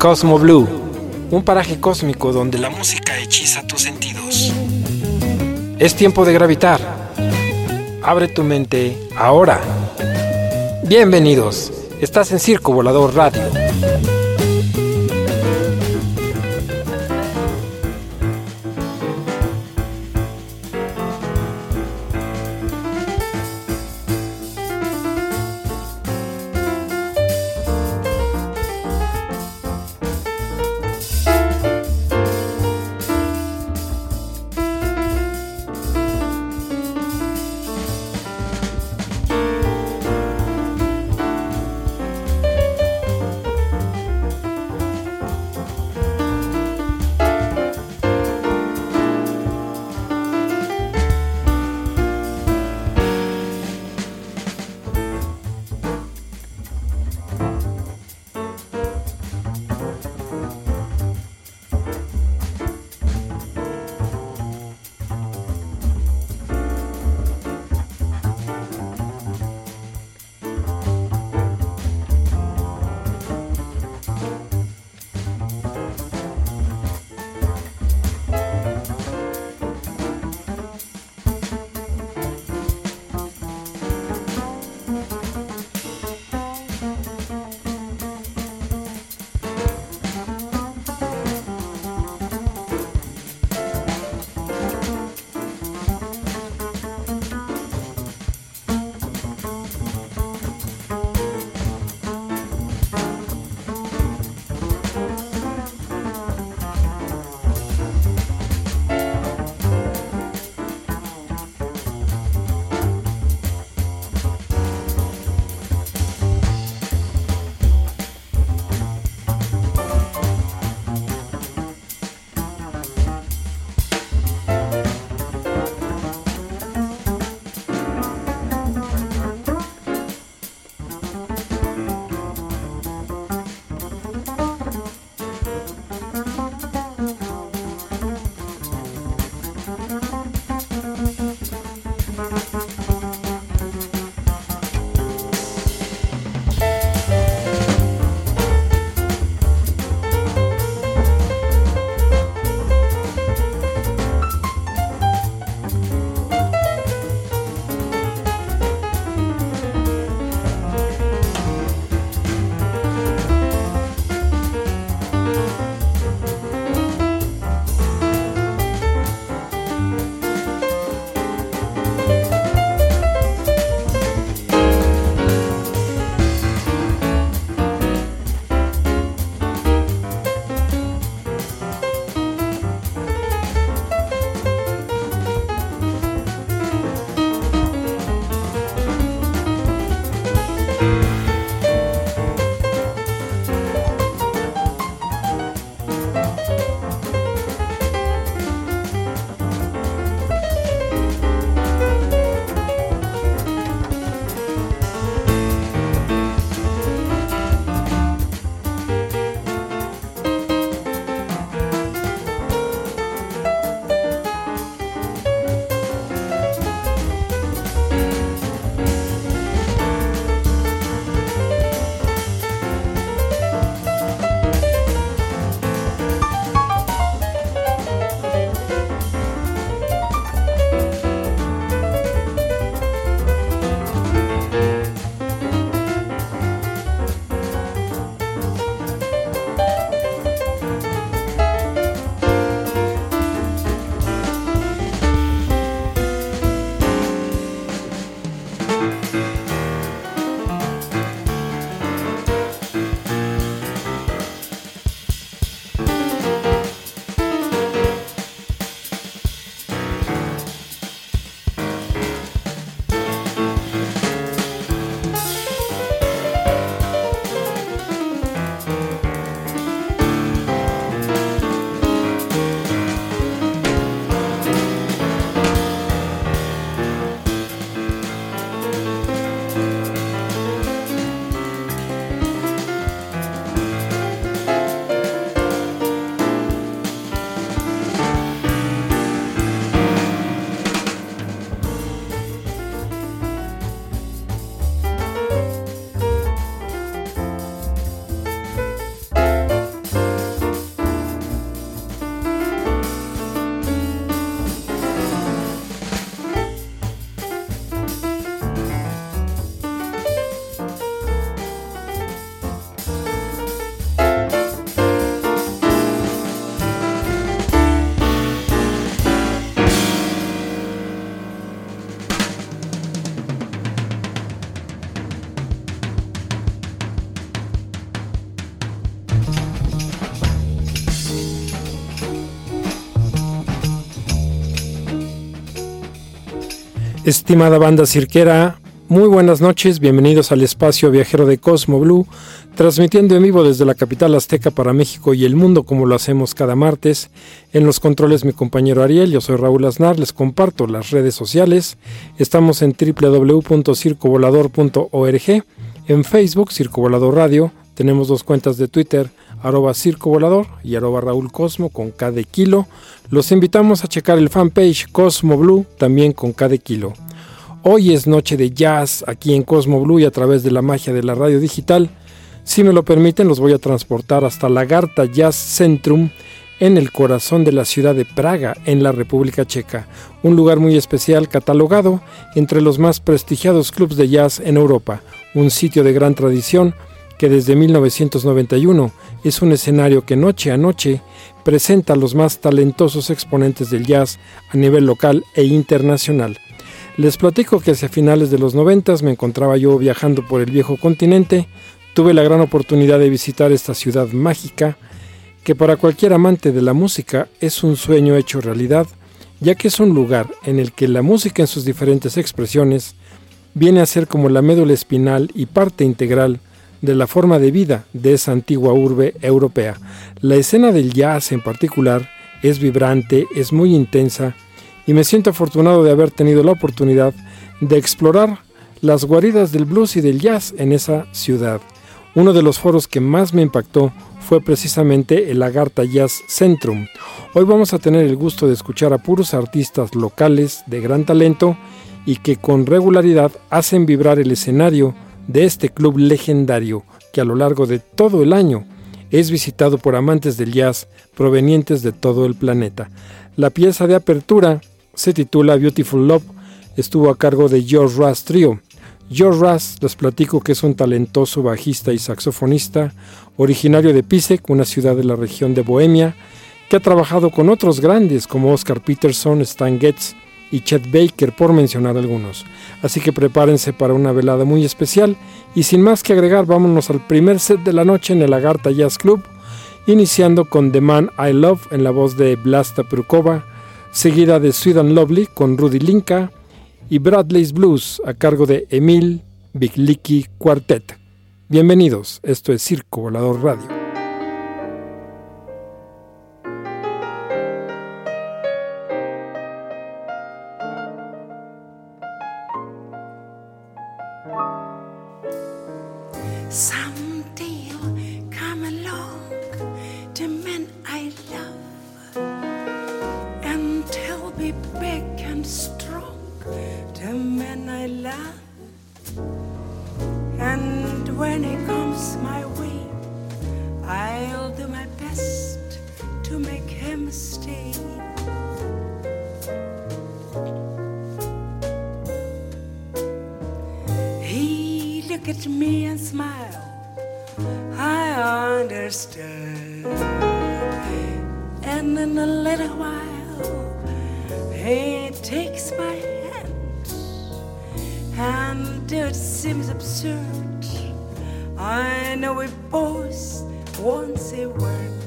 Cosmo Blue, un paraje cósmico donde la música hechiza tus sentidos. Es tiempo de gravitar. Abre tu mente ahora. Bienvenidos. Estás en Circo Volador Radio. Estimada banda cirquera, muy buenas noches, bienvenidos al espacio viajero de Cosmo Blue, transmitiendo en vivo desde la capital azteca para México y el mundo como lo hacemos cada martes. En los controles mi compañero Ariel, yo soy Raúl Aznar, les comparto las redes sociales. Estamos en www.circovolador.org, en Facebook Circo Volador Radio, tenemos dos cuentas de Twitter, arroba Circo Volador y arroba Raúl Cosmo con cada kilo. Los invitamos a checar el fanpage Cosmo Blue también con cada kilo. Hoy es noche de jazz aquí en Cosmo Blue y a través de la magia de la radio digital. Si me lo permiten, los voy a transportar hasta Lagarta Jazz Centrum en el corazón de la ciudad de Praga, en la República Checa, un lugar muy especial catalogado entre los más prestigiados clubs de jazz en Europa, un sitio de gran tradición que desde 1991 es un escenario que noche a noche presenta a los más talentosos exponentes del jazz a nivel local e internacional. Les platico que hacia finales de los 90 me encontraba yo viajando por el viejo continente, tuve la gran oportunidad de visitar esta ciudad mágica, que para cualquier amante de la música es un sueño hecho realidad, ya que es un lugar en el que la música en sus diferentes expresiones viene a ser como la médula espinal y parte integral de la forma de vida de esa antigua urbe europea. La escena del jazz en particular es vibrante, es muy intensa y me siento afortunado de haber tenido la oportunidad de explorar las guaridas del blues y del jazz en esa ciudad. Uno de los foros que más me impactó fue precisamente el Agartha Jazz Centrum. Hoy vamos a tener el gusto de escuchar a puros artistas locales de gran talento y que con regularidad hacen vibrar el escenario de este club legendario que a lo largo de todo el año es visitado por amantes del jazz provenientes de todo el planeta. La pieza de apertura se titula Beautiful Love, estuvo a cargo de George Russ Trio. George Russ, les platico que es un talentoso bajista y saxofonista, originario de Pisek, una ciudad de la región de Bohemia, que ha trabajado con otros grandes como Oscar Peterson, Stan Getz, y Chet Baker, por mencionar algunos. Así que prepárense para una velada muy especial y sin más que agregar, vámonos al primer set de la noche en el Agartha Jazz Club, iniciando con The Man I Love en la voz de Blasta Prukova, seguida de Sweet and Lovely con Rudy Linka y Bradley's Blues a cargo de Emil Biglicki Quartet. Bienvenidos, esto es Circo Volador Radio. He looked at me and smiled. I understand. And in a little while, he takes my hand. And it seems absurd. I know we both won't say words.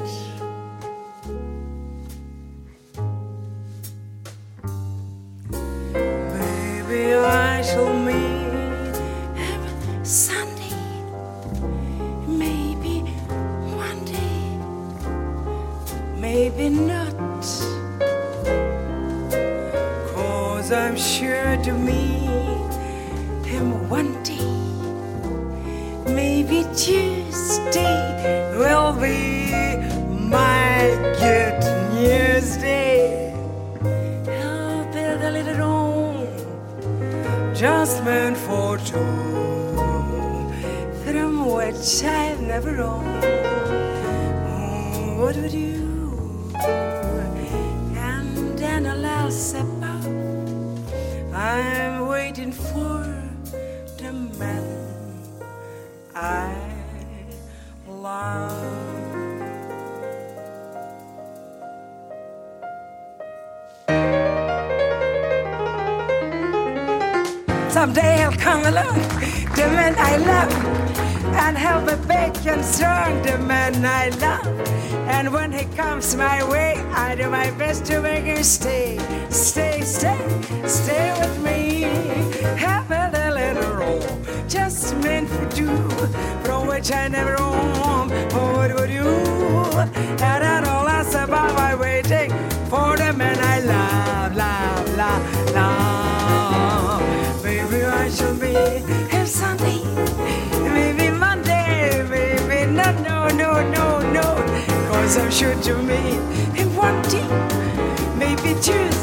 Comes my way, I do my best to make him stay, stay, stay, stay with me. Have a little roll, just meant for two, from which I never roam. What would you? And all that's about my waiting for the man I love, so should you meet in one day, maybe two.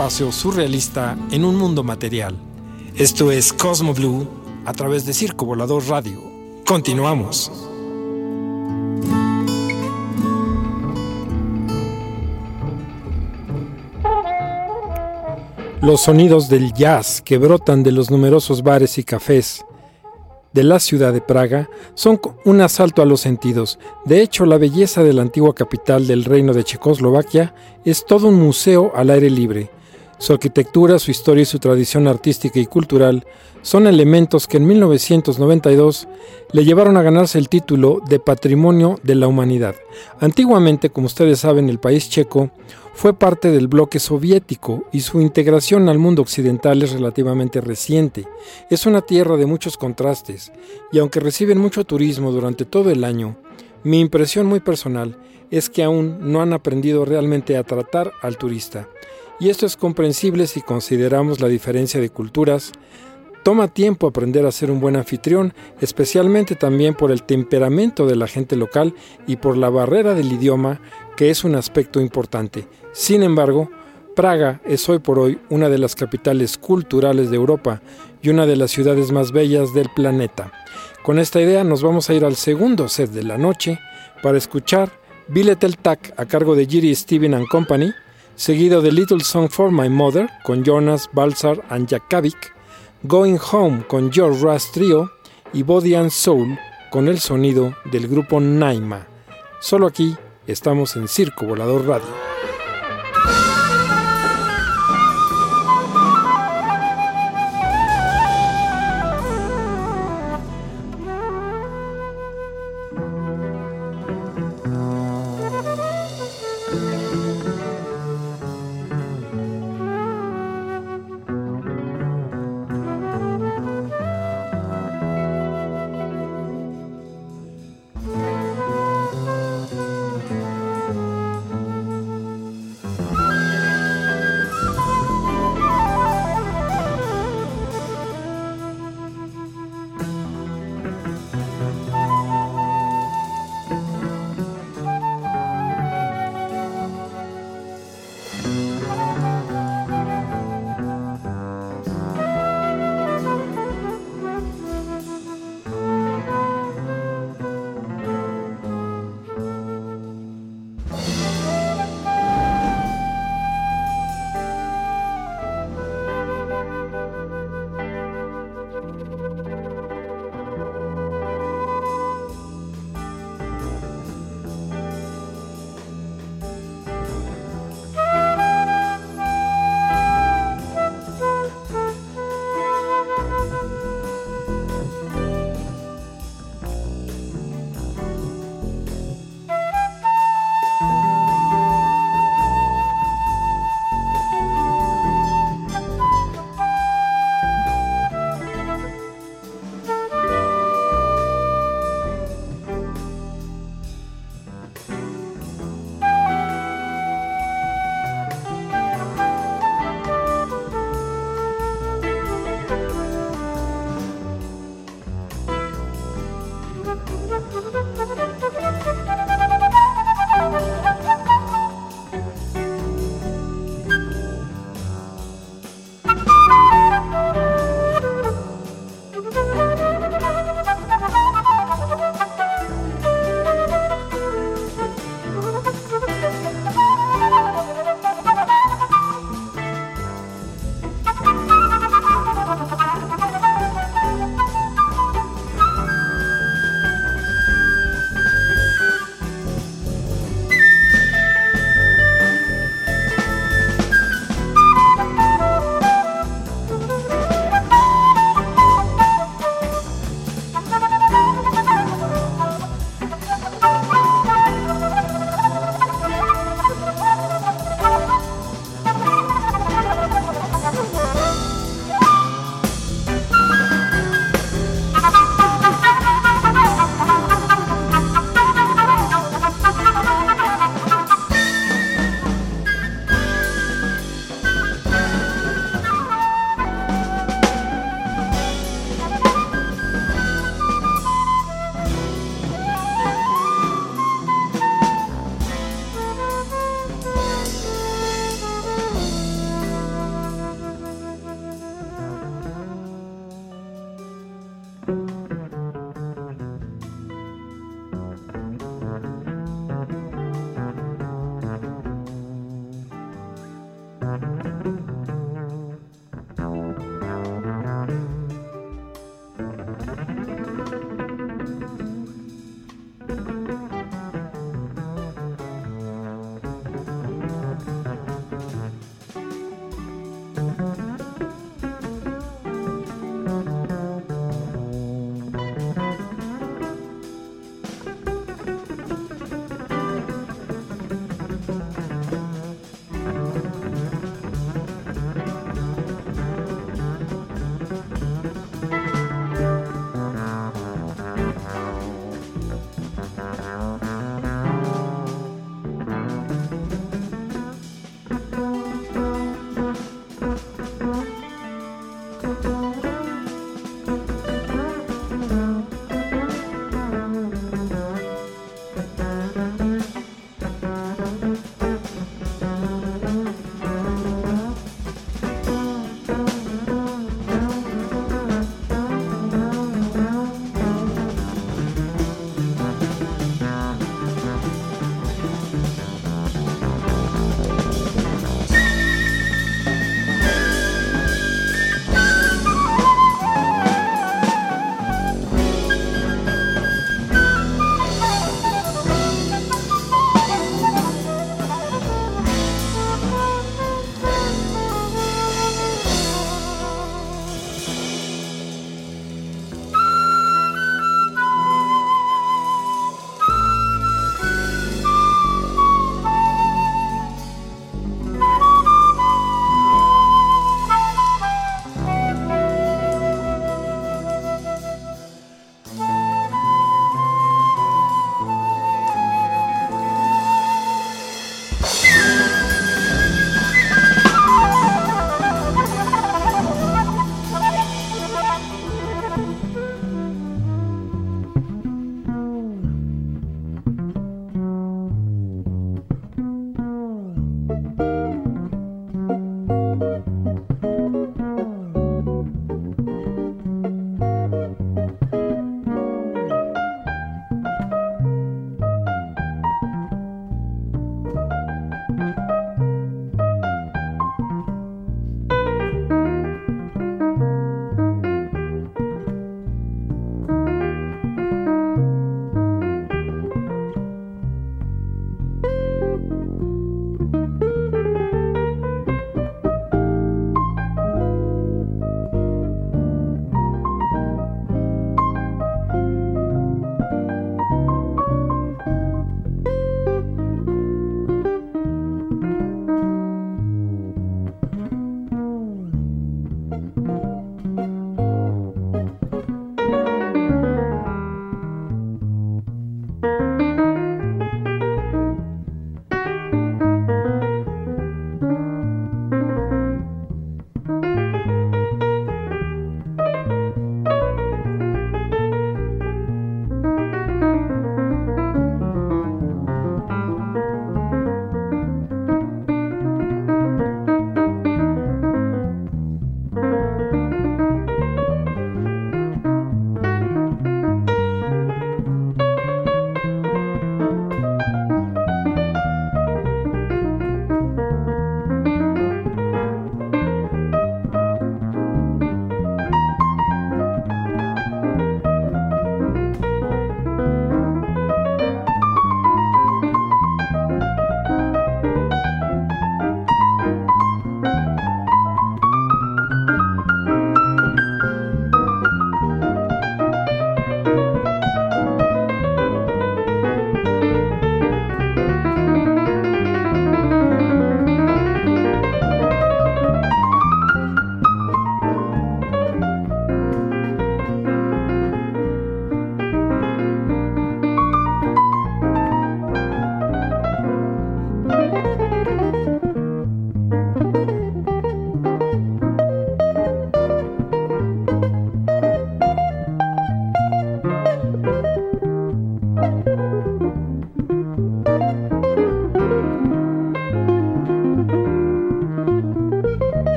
Espacio surrealista en un mundo material. Esto es Cosmo Blue a través de Circo Volador Radio. Continuamos. Los sonidos del jazz que brotan de los numerosos bares y cafés de la ciudad de Praga son un asalto a los sentidos. De hecho, la belleza de la antigua capital del reino de Checoslovaquia es todo un museo al aire libre. Su arquitectura, su historia y su tradición artística y cultural son elementos que en 1992 le llevaron a ganarse el título de Patrimonio de la Humanidad. Antiguamente, como ustedes saben, el país checo fue parte del bloque soviético y su integración al mundo occidental es relativamente reciente. Es una tierra de muchos contrastes y aunque reciben mucho turismo durante todo el año, mi impresión muy personal es que aún no han aprendido realmente a tratar al turista. Y esto es comprensible si consideramos la diferencia de culturas. Toma tiempo aprender a ser un buen anfitrión, especialmente también por el temperamento de la gente local y por la barrera del idioma, que es un aspecto importante. Sin embargo, Praga es hoy por hoy una de las capitales culturales de Europa y una de las ciudades más bellas del planeta. Con esta idea nos vamos a ir al segundo set de la noche para escuchar Billet el Tac a cargo de Giri Steven and Company, seguido de Little Song for My Mother con Jonas Balsar and Jakavik, Going Home con George Russ Trio y Body and Soul con el sonido del grupo Naima. Solo aquí estamos en Circo Volador Radio.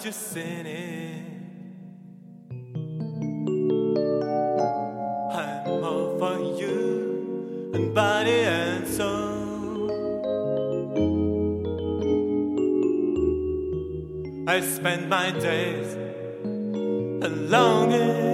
aren't you? I'm all for you and body and soul. I spend my days longing.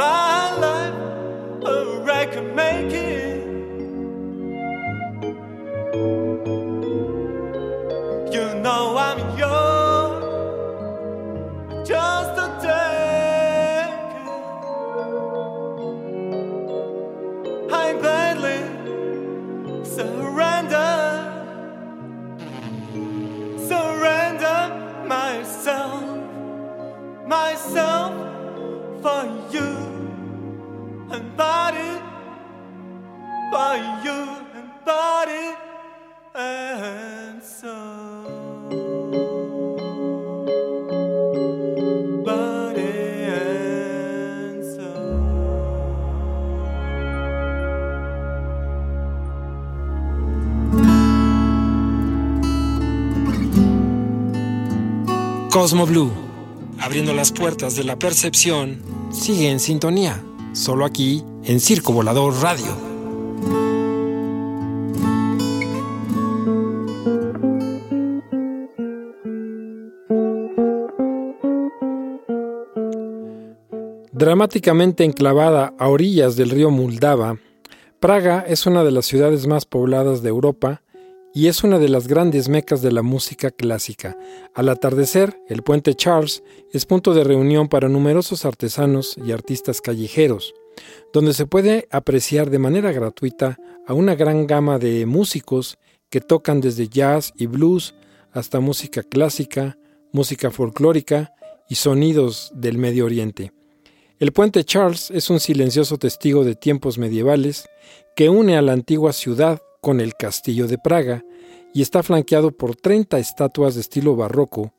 my life a recommend. Cosmo Blue, abriendo las puertas de la percepción, sigue en sintonía, solo aquí en Circo Volador Radio. Dramáticamente enclavada a orillas del río Moldava, Praga es una de las ciudades más pobladas de Europa y es una de las grandes mecas de la música clásica. Al atardecer, el puente Charles es punto de reunión para numerosos artesanos y artistas callejeros, donde se puede apreciar de manera gratuita a una gran gama de músicos que tocan desde jazz y blues hasta música clásica, música folclórica y sonidos del Medio Oriente. El puente Charles es un silencioso testigo de tiempos medievales que une a la antigua ciudad con el Castillo de Praga y está flanqueado por 30 estatuas de estilo barroco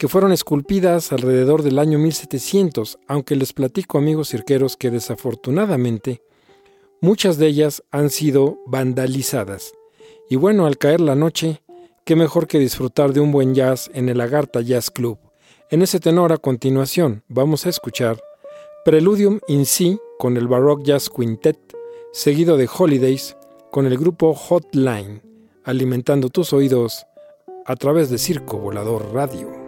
que fueron esculpidas alrededor del año 1700, aunque les platico amigos cirqueros que desafortunadamente muchas de ellas han sido vandalizadas. Y bueno, al caer la noche, qué mejor que disfrutar de un buen jazz en el Agartha Jazz Club. En ese tenor a continuación vamos a escuchar Preludium in C con el Baroque Jazz Quintet, seguido de Holidays con el grupo Hotline, alimentando tus oídos a través de Circo Volador Radio.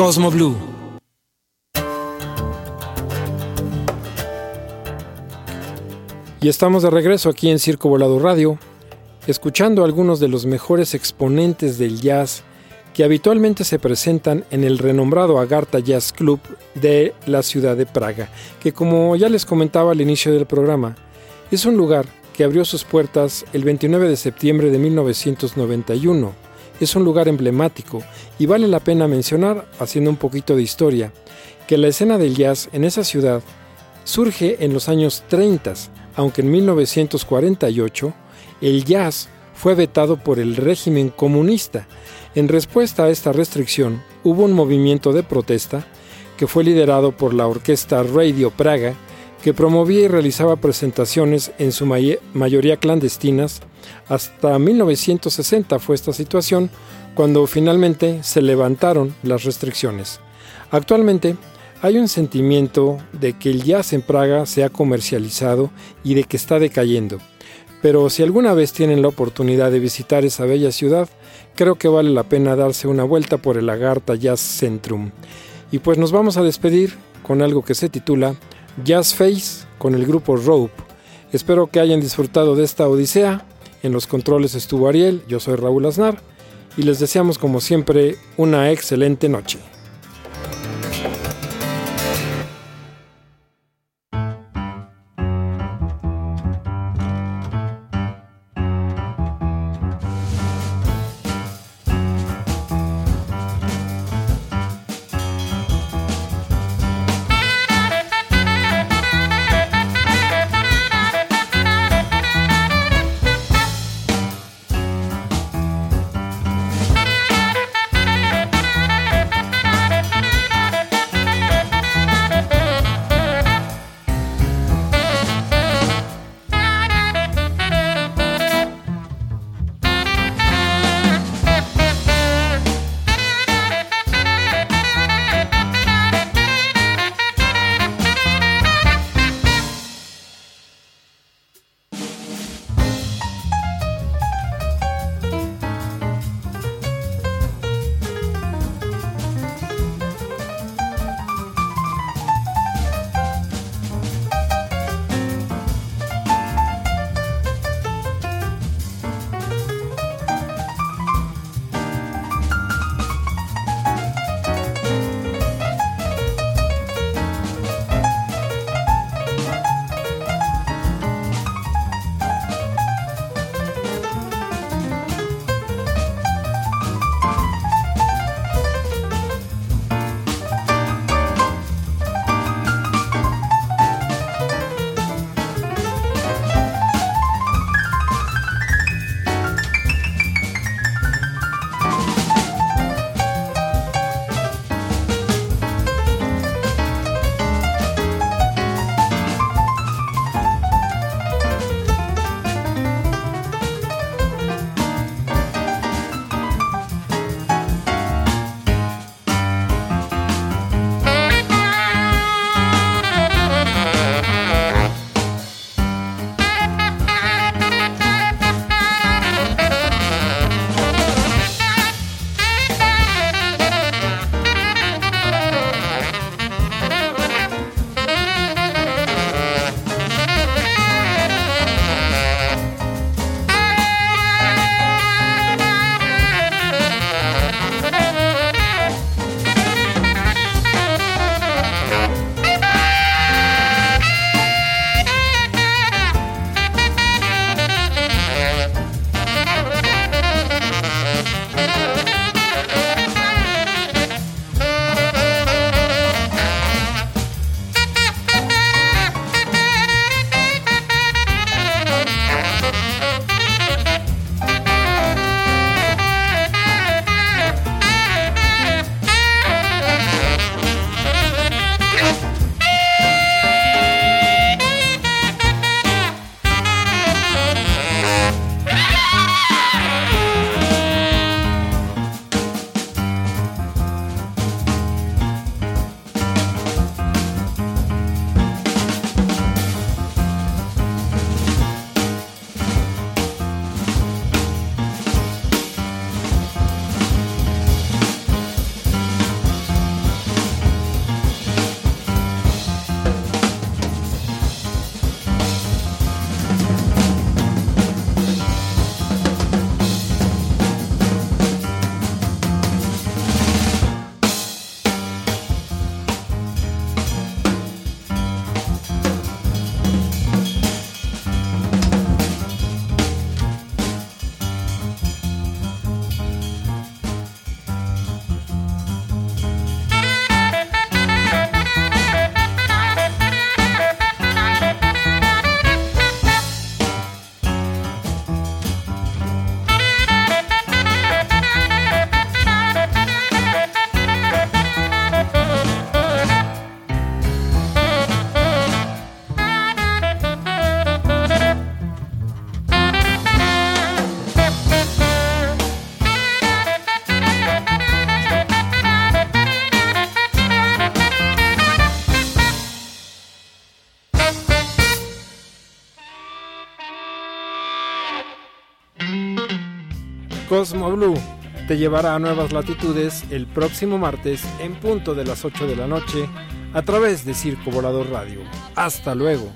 Cosmo Blue. Y estamos de regreso aquí en Circo Volado Radio, escuchando a algunos de los mejores exponentes del jazz que habitualmente se presentan en el renombrado Agartha Jazz Club de la ciudad de Praga, que como ya les comentaba al inicio del programa, es un lugar que abrió sus puertas el 29 de septiembre de 1991. Es un lugar emblemático y vale la pena mencionar, haciendo un poquito de historia, que la escena del jazz en esa ciudad surge en los años 30, aunque en 1948 el jazz fue vetado por el régimen comunista. En respuesta a esta restricción, hubo un movimiento de protesta que fue liderado por la orquesta Radio Praga, que promovía y realizaba presentaciones en su mayoría clandestinas. Hasta 1960 fue esta situación, cuando finalmente se levantaron las restricciones. Actualmente, hay un sentimiento de que el jazz en Praga se ha comercializado y de que está decayendo. Pero si alguna vez tienen la oportunidad de visitar esa bella ciudad, creo que vale la pena darse una vuelta por el Agartha Jazz Centrum. Y pues nos vamos a despedir con algo que se titula Jazz Face con el grupo Rope. Espero que hayan disfrutado de esta odisea. En los controles estuvo Ariel, yo soy Raúl Aznar y les deseamos como siempre una excelente noche. Cosmo Blue te llevará a nuevas latitudes el próximo martes en punto de las 8 de la noche a través de Circo Volador Radio. Hasta luego.